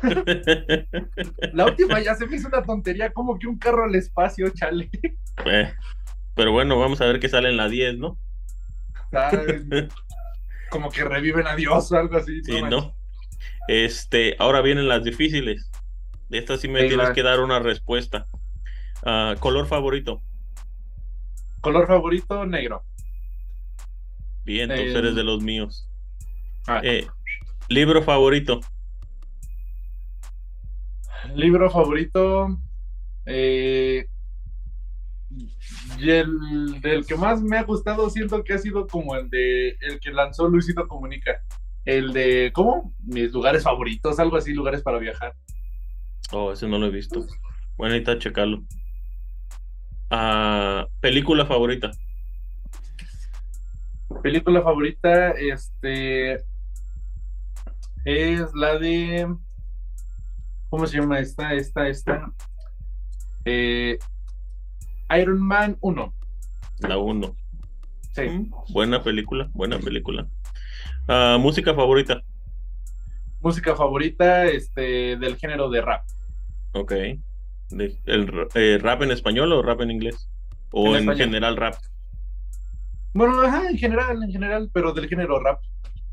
La última ya se me hizo una tontería, como que un carro al espacio, chale. Eh, pero bueno, vamos a ver qué sale en la 10, ¿no? como que reviven a Dios o algo así. Sí, ¿no? Este, ahora vienen las difíciles. De esta sí me tienes que dar una respuesta. Ah, ¿Color favorito? Color favorito, negro. Bien, tú eres de los míos. Ah. Eh, ¿Libro favorito? Libro favorito. Eh, y el del que más me ha gustado siento que ha sido como el de el que lanzó Luisito Comunica. El de, ¿cómo? Mis lugares favoritos, algo así, lugares para viajar. Oh, ese no lo he visto. Bueno, ahorita checarlo. Ah, película favorita. Película favorita, este es la de ¿cómo se llama esta? Esta, esta. Eh, Iron Man 1. La 1. Sí. Mm, buena película, buena película. Ah, música favorita. Música favorita, este, del género de rap. Ok. De, el, eh, ¿Rap en español o rap en inglés? ¿O en, general rap? Bueno, ajá, en general, en general, pero del género rap.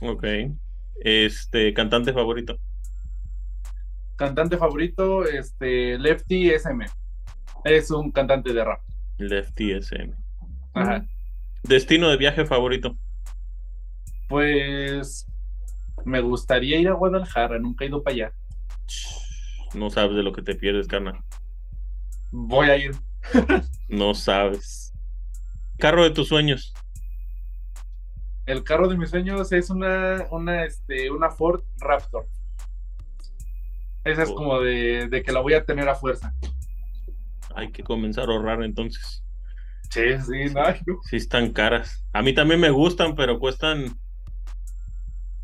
Ok. Este, cantante favorito. Cantante favorito, este, Lefty SM. Es un cantante de rap. Lefty SM. Ajá. Destino de viaje favorito. Pues me gustaría ir a Guadalajara, nunca he ido para allá. No sabes de lo que te pierdes, carnal. Voy a ir. no sabes. Carro de tus sueños. El carro de mis sueños es una, una, este, una Ford Raptor. Esa es oh. como de, que la voy a tener a fuerza. Hay que comenzar a ahorrar entonces. Sí, sí, no. Sí, están caras. A mí también me gustan, pero cuestan.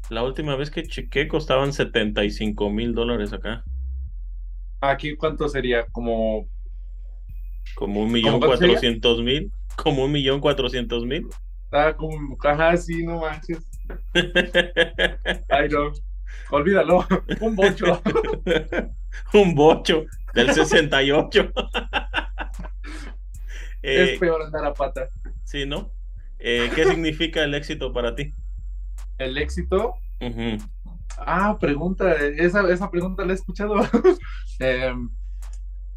La última vez que chequé costaban 75 mil dólares acá. Aquí, ¿cuánto sería? Como. Como un millón cuatrocientos mil. Como un millón cuatrocientos mil. Ah, como. Ajá, sí, no manches. Ay, no. Olvídalo. Un bocho. un bocho del 68. es eh, peor andar a pata. Sí, ¿no? Eh, ¿Qué significa el éxito para ti? El éxito. Ah, pregunta. Esa, esa pregunta la he escuchado. Em,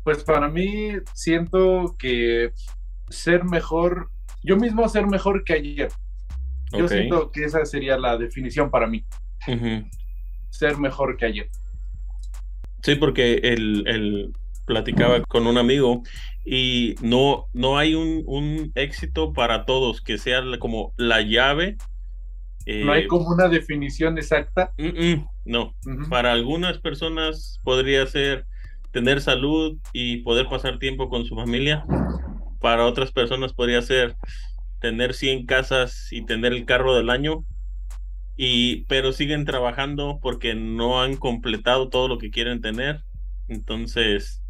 pues para mí siento que ser mejor, yo mismo ser mejor que ayer. Yo siento que esa sería la definición para mí. Ser mejor que ayer. Sí, porque el, platicaba con un amigo y no, no hay un, éxito para todos que sea como la llave. no hay eh, como una definición exacta. no, para algunas personas podría ser tener salud y poder pasar tiempo con su familia. Para otras personas podría ser tener 100 casas y tener el carro del año. Y, pero siguen trabajando porque no han completado todo lo que quieren tener. Entonces,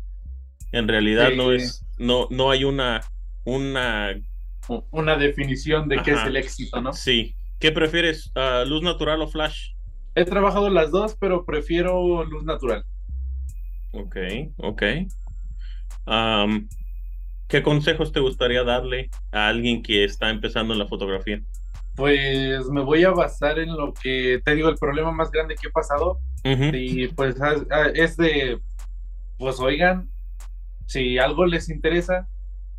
en realidad no es, no, no hay una, una, una definición de qué es el éxito, ¿no? Sí. ¿Qué prefieres, ah, luz natural o flash? He trabajado las dos, pero prefiero luz natural. Ok, ok. ¿Qué consejos te gustaría darle a alguien que está empezando en la fotografía? Pues me voy a basar en lo que te digo, el problema más grande que he pasado. Y pues ah, ah, es de, pues oigan, si algo les interesa,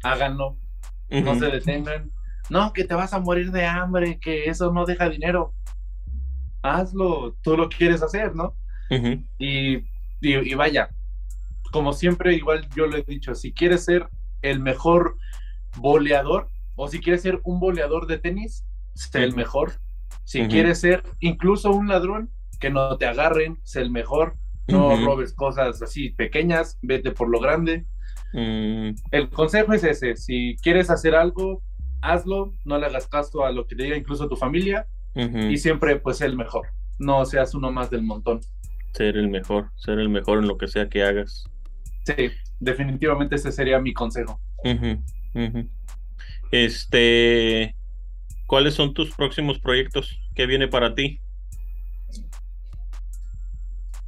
háganlo. No se detengan. No, que te vas a morir de hambre, que eso no deja dinero. Hazlo, tú lo quieres hacer, ¿no? y, y vaya, como siempre, igual yo lo he dicho, si quieres ser el mejor boleador o si quieres ser un boleador de tenis, sé el mejor. Si quieres ser incluso un ladrón, que no te agarren, sé el mejor. No robes cosas así pequeñas, vete por lo grande. Mm. El consejo es ese, si quieres hacer algo, hazlo, no le hagas caso a lo que te diga incluso tu familia y siempre pues sé el mejor, no seas uno más del montón. Ser el mejor, ser el mejor en lo que sea que hagas. Sí, definitivamente ese sería mi consejo. Este, ¿cuáles son tus próximos proyectos? ¿Qué viene para ti?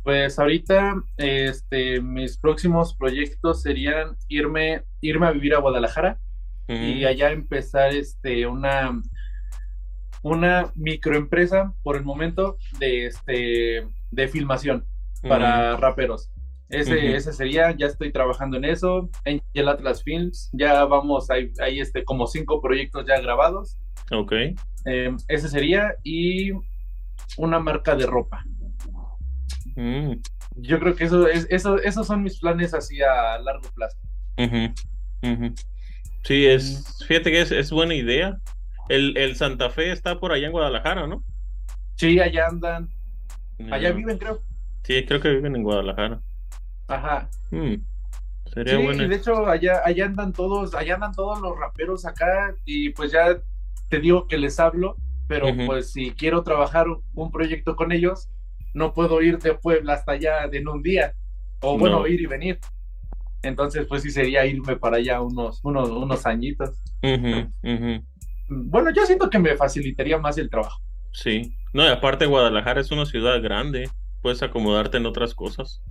Pues ahorita, este, mis próximos proyectos serían irme, irme a vivir a Guadalajara y allá empezar, este, una, una microempresa por el momento de, este, de filmación para raperos. Ese, ese sería, ya estoy trabajando en eso. En el Atlas Films, ya vamos, hay, hay este, como cinco proyectos ya grabados. Ok. Em, ese sería, y una marca de ropa. Mm. Yo creo que eso, es, eso, esos son mis planes así a largo plazo. Sí, es, fíjate que es, buena idea. El, el, Santa Fe está por allá en Guadalajara, ¿no? Sí, allá andan. Allá viven, creo. Sí, creo que viven en Guadalajara. Ajá. Hmm, sería sí, y de hecho allá, allá andan todos, allá andan todos los raperos acá y pues ya te digo que les hablo, pero pues si quiero trabajar un proyecto con ellos, no puedo ir de Puebla hasta allá en un día, o bueno, ir y venir. Entonces, pues sí sería irme para allá unos, unos, unos añitos. Bueno, yo siento que me facilitaría más el trabajo. Sí, no, y aparte Guadalajara es una ciudad grande, puedes acomodarte en otras cosas.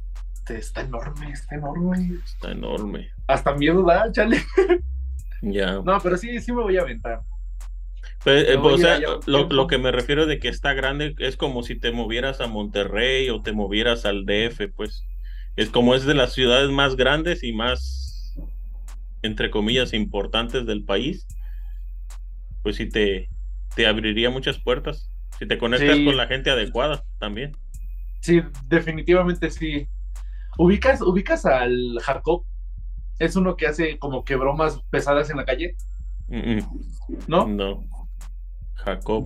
Está enorme, está enorme. Está enorme. Hasta miedo da, chale. Ya. No, pero sí, sí me voy a aventar. Pues, eh, o sea, lo, que me refiero de que está grande es como si te movieras a Monterrey o te movieras al DF, pues. Es como es de las ciudades más grandes y más, entre comillas, importantes del país. Pues sí te, te abriría muchas puertas. Si te conectas con la gente adecuada también. Sí, definitivamente sí. ¿Ubicas, ubicas al Jacob? Es uno que hace como que bromas pesadas en la calle. ¿No? No. Jacob.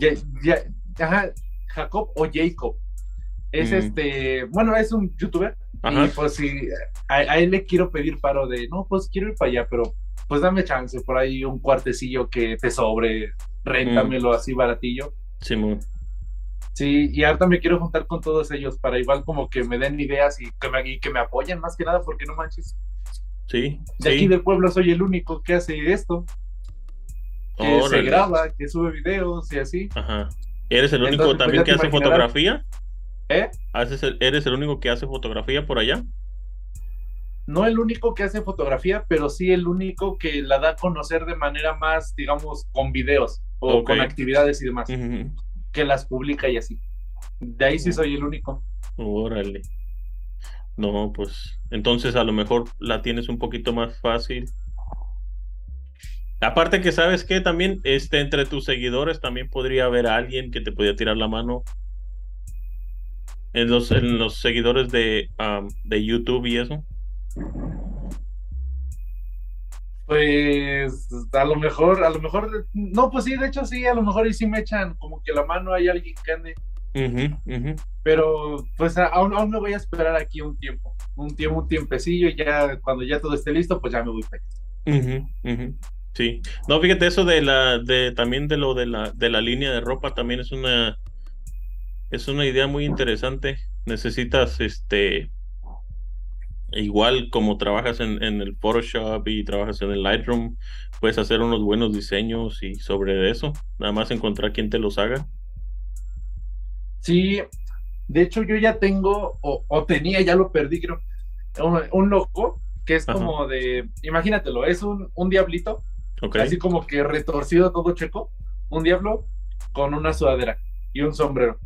ajá, Jacob o Jacob. Es mm. este, bueno, es un youtuber. Y pues sí, a, él le quiero pedir paro de, no, pues quiero ir para allá, pero pues dame chance, por ahí un cuartecillo que te sobre, réntamelo así baratillo. Sí, Sí, y ahorita me quiero juntar con todos ellos para igual como que me den ideas y que me, que me apoyen más que nada, porque no manches. Sí. De aquí del pueblo soy el único que hace esto. Que se graba, que sube videos y así. Ajá. ¿Eres el único pues, también que hace fotografía? ¿Eh? ¿Eres el único que hace fotografía por allá? No el único que hace fotografía, pero sí el único que la da a conocer de manera más, digamos, con videos o con actividades y demás. Que las publica y así. De ahí sí soy el único. Órale. No, pues entonces a lo mejor la tienes un poquito más fácil. Aparte que sabes que también este, entre tus seguidores también podría haber alguien que te podía tirar la mano. En los, en los seguidores de, de YouTube y eso. Pues a lo mejor, a lo mejor, no, pues sí, de hecho sí, a lo mejor y sí me echan como que la mano hay alguien que ande. Pero pues aún, aún, me voy a esperar aquí un tiempo, un tiempo, un tiempecillo y ya cuando ya todo esté listo, pues ya me voy para Sí. No, fíjate, eso de la, de también de lo de la, de la línea de ropa también es una, es una idea muy interesante. Necesitas, este, igual como trabajas en, en, el Photoshop y trabajas en el Lightroom, puedes hacer unos buenos diseños y sobre eso, nada más encontrar quien te los haga. Sí, de hecho yo ya tengo, o, tenía, ya lo perdí, creo, un, loco que es como de, imagínatelo, es un, un diablito, así como que retorcido todo checo, un diablo con una sudadera y un sombrero.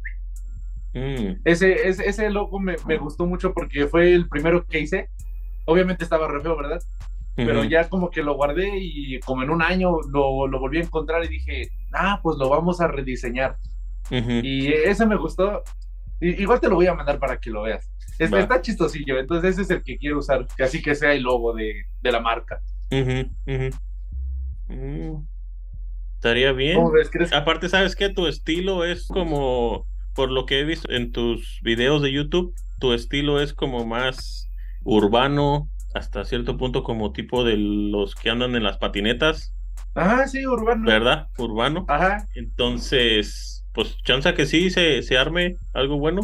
Mm. Ese, ese, ese, logo me, me, gustó mucho porque fue el primero que hice. Obviamente estaba re feo, ¿verdad? Pero ya como que lo guardé y como en un año lo, lo volví a encontrar y dije, ah, pues lo vamos a rediseñar. Y ese me gustó. igual te lo voy a mandar para que lo veas. Está, chistosillo, entonces ese es el que quiero usar, que así que sea el logo de, de la marca. Mm. Estaría bien. Aparte, ¿sabes que Tu estilo es como, por lo que he visto en tus videos de YouTube, tu estilo es como más urbano, hasta cierto punto como tipo de los que andan en las patinetas. Ah, sí, urbano. ¿Verdad? Urbano. Ajá. Entonces, pues chance que sí se, se arme algo bueno.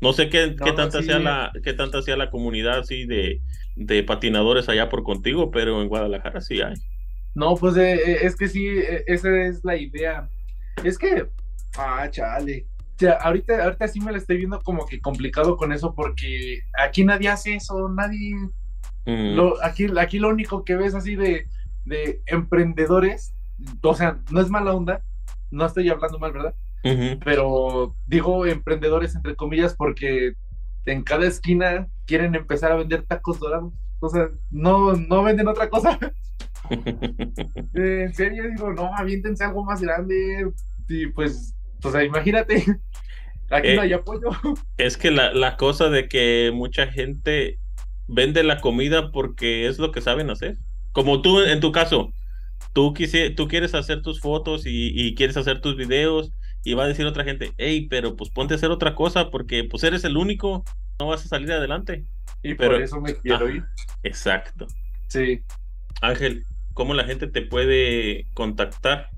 No sé qué, qué tanta sea la, qué tanta sea la comunidad así de, de patinadores allá por contigo, pero en Guadalajara sí hay. No, pues eh, eh, es que sí, eh, esa es la idea. Es que, ah, chale. Ya, ahorita, ahorita sí me la estoy viendo como que complicado con eso porque aquí nadie hace eso, nadie. Mm. Lo, aquí, aquí lo único que ves así de, de emprendedores, o sea, no es mala onda, no estoy hablando mal, ¿verdad? Pero digo emprendedores entre comillas porque en cada esquina quieren empezar a vender tacos dorados. O sea, no, no venden otra cosa. en serio, digo, no, aviéntense algo más grande. Y pues, o sea, imagínate. Aquí no hay eh, apoyo. Es que la, la cosa de que mucha gente vende la comida porque es lo que saben hacer. Como tú en tu caso, tú, tú quieres hacer tus fotos y, y, quieres hacer tus videos y va a decir otra gente, hey, pero pues ponte a hacer otra cosa porque pues eres el único, no vas a salir adelante. Y por eso me quiero ir. Exacto. Sí. Ángel, ¿cómo la gente te puede contactar?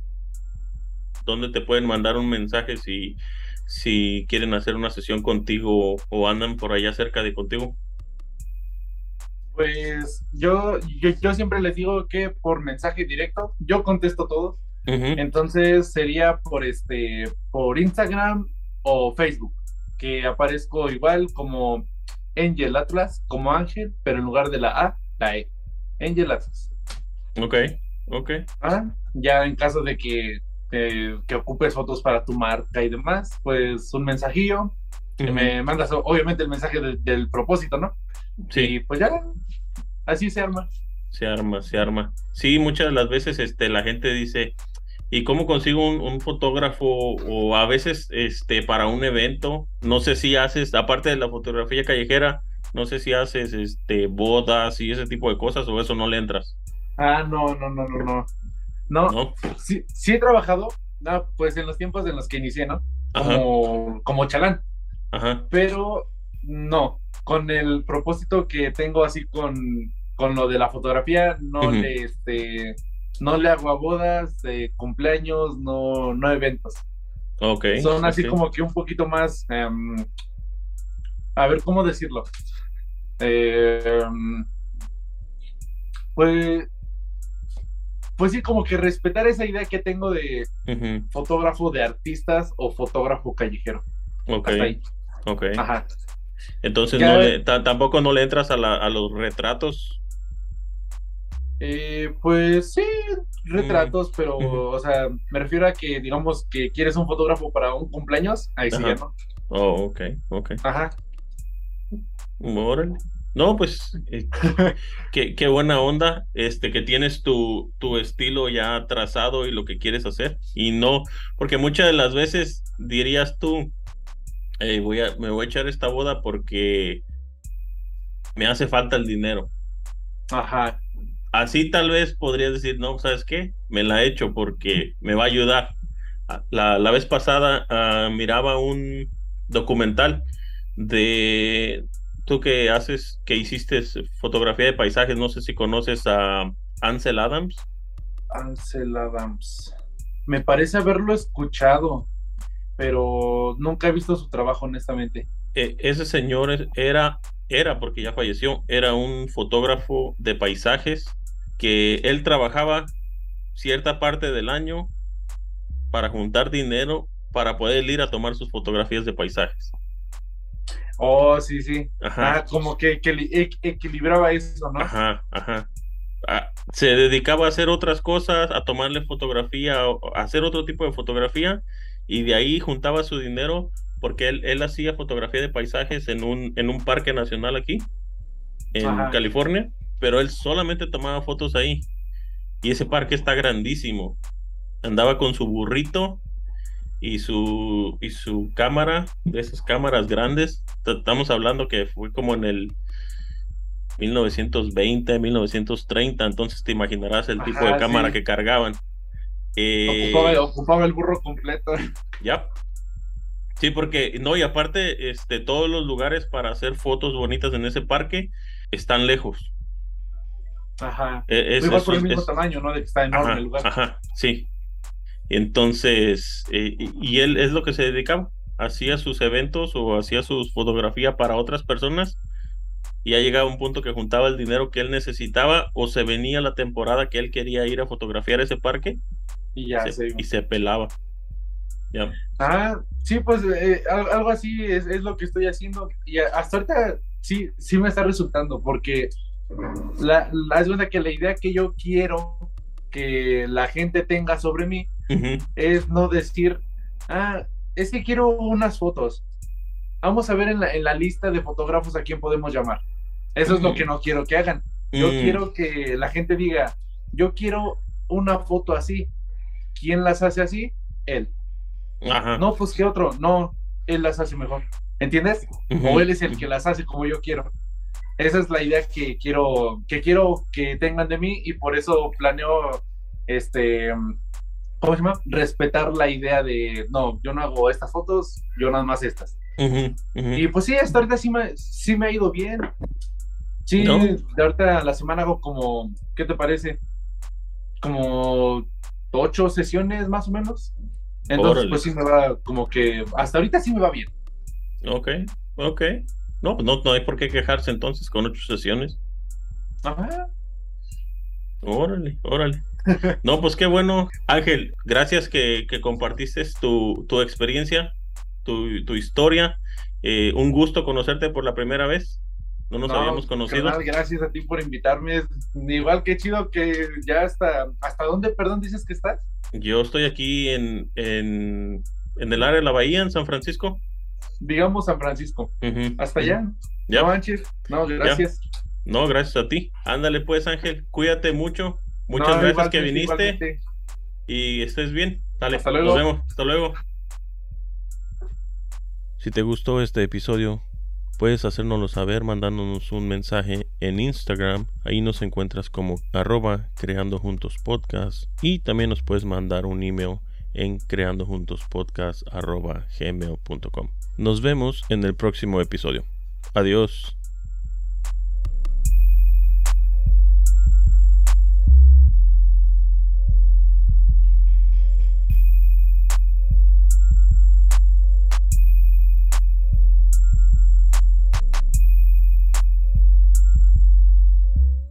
¿Dónde te pueden mandar un mensaje si, si quieren hacer una sesión contigo o andan por allá cerca de contigo? Pues yo, yo, yo siempre les digo que por mensaje directo, yo contesto todo entonces sería por este, por Instagram o Facebook, que aparezco igual como Angel Atlas, como Ángel, pero en lugar de la A, la E. Angel Atlas. Ok, ok. Ah, ya en caso de que, que ocupes fotos para tu marca y demás, pues un mensajillo. que Me mandas obviamente el mensaje del propósito, ¿no? Sí. Y pues ya, así se arma. Se arma, se arma. Sí, muchas de las veces este, la gente dice, ¿Y cómo consigo un, fotógrafo o a veces este para un evento? No sé si haces, aparte de la fotografía callejera, no sé si haces este bodas y ese tipo de cosas o eso no le entras. Ah, no, no, no, no, no. No, Sí, sí he trabajado, no, pues en los tiempos en los que inicié, ¿no? Como, como chalán. Ajá. Pero no, con el propósito que tengo así con, con lo de la fotografía, no le este no le hago a bodas, de cumpleaños, no, no eventos. Ok. Son así como que un poquito más, em, a ver cómo decirlo. Em, pues, pues sí, como que respetar esa idea que tengo de fotógrafo de artistas o fotógrafo callejero. Ok. Hasta ahí. Ok. Ajá. Entonces, tampoco no le entras a, a los retratos eh, pues sí, retratos, mm, pero, o sea, me refiero a que, digamos, que quieres un fotógrafo para un cumpleaños, ahí sí ya no. Oh, ok, ok. Ajá. Órale. No, pues, eh, qué, buena onda, este, que tienes tu, tu estilo ya trazado y lo que quieres hacer. Y no, porque muchas de las veces dirías tú, eh, voy a, me voy a echar esta boda porque me hace falta el dinero. Ajá así tal vez podrías decir, no, ¿sabes qué? Me la he hecho porque me va a ayudar. Ah, la, la vez pasada ah, miraba un documental de tú que haces, que hiciste fotografía de paisajes, no sé si conoces a Ansel Adams. Ansel Adams. Me parece haberlo escuchado, pero nunca he visto su trabajo, honestamente. E, ese señor era, era, porque ya falleció, era un fotógrafo de paisajes que él trabajaba cierta parte del año para juntar dinero para poder ir a tomar sus fotografías de paisajes. Oh, sí, sí. Ajá. Ah, como que, equilibraba eso, ¿no? Ajá, ajá. Ah, se dedicaba a hacer otras cosas, a tomarle fotografía, a hacer otro tipo de fotografía, y de ahí juntaba su dinero porque él, él hacía fotografía de paisajes en un, en un parque nacional aquí, en California pero él solamente tomaba fotos ahí. Y ese parque está grandísimo. Andaba con su burrito y su, y su cámara, de esas cámaras grandes. Estamos hablando que fue como en el 1920, 1930, entonces te imaginarás el tipo de cámara que cargaban. Eh, ocupaba, el burro completo. Ya. Sí, porque, no, y aparte, este, todos los lugares para hacer fotos bonitas en ese parque están lejos. Ajá. E, es, igual por el mismo tamaño, ¿no? De que está enorme el lugar. Ajá, sí. Entonces, eh, y él es lo que se dedicaba. Hacía sus eventos o hacía su fotografía para otras personas. Y ha llegado un punto que juntaba el dinero que él necesitaba o se venía la temporada que él quería ir a fotografiar ese parque. Y ya se, y se pelaba. Ya. Ah, sí, pues eh, algo así es, es, lo que estoy haciendo. Y hasta ahorita sí, sí me está resultando porque la, la, que la idea que yo quiero que la gente tenga sobre mí es no decir, ah, es que quiero unas fotos. Vamos a ver en la, en la lista de fotógrafos a quién podemos llamar. Eso es lo que no quiero que hagan. Yo mm. quiero que la gente diga, yo quiero una foto así. ¿Quién las hace así? Él. No, pues que otro. No, él las hace mejor. ¿Entiendes? O él es el que las hace como yo quiero. Esa es la idea que quiero, que quiero que tengan de mí y por eso planeo, este, ¿cómo se llama? Respetar la idea de, no, yo no hago estas fotos, yo nada más estas. Y pues sí, hasta ahorita sí me, sí me ha ido bien. Sí, de ahorita la semana hago como, ¿qué te parece? Como ocho sesiones más o menos. Entonces, pues sí me va como que, hasta ahorita sí me va bien. Ok, ok. No, pues no, no hay por qué quejarse entonces con ocho sesiones. Ajá. Órale, órale. No, pues qué bueno. Ángel, gracias que, que compartiste tu, tu experiencia, tu, tu historia. Eh, un gusto conocerte por la primera vez. No nos habíamos conocido. gracias a ti por invitarme. Igual que chido que ya hasta... ¿Hasta dónde, perdón, dices que estás? Yo estoy aquí en, en, en el área de la bahía, en San Francisco digamos San Francisco. Hasta allá. Ya. No manches. No, gracias. No, gracias a ti. Ándale pues, Ángel. Cuídate mucho. Muchas gracias que viniste. Y estés bien. Dale. Hasta luego. Nos vemos. Hasta luego. Si te gustó este episodio, puedes hacérnoslo saber mandándonos un mensaje en Instagram. Ahí nos encuentras como arroba creando juntos podcast. Y también nos puedes mandar un email en arroba gmail.com. Nos vemos en el próximo episodio. Adiós.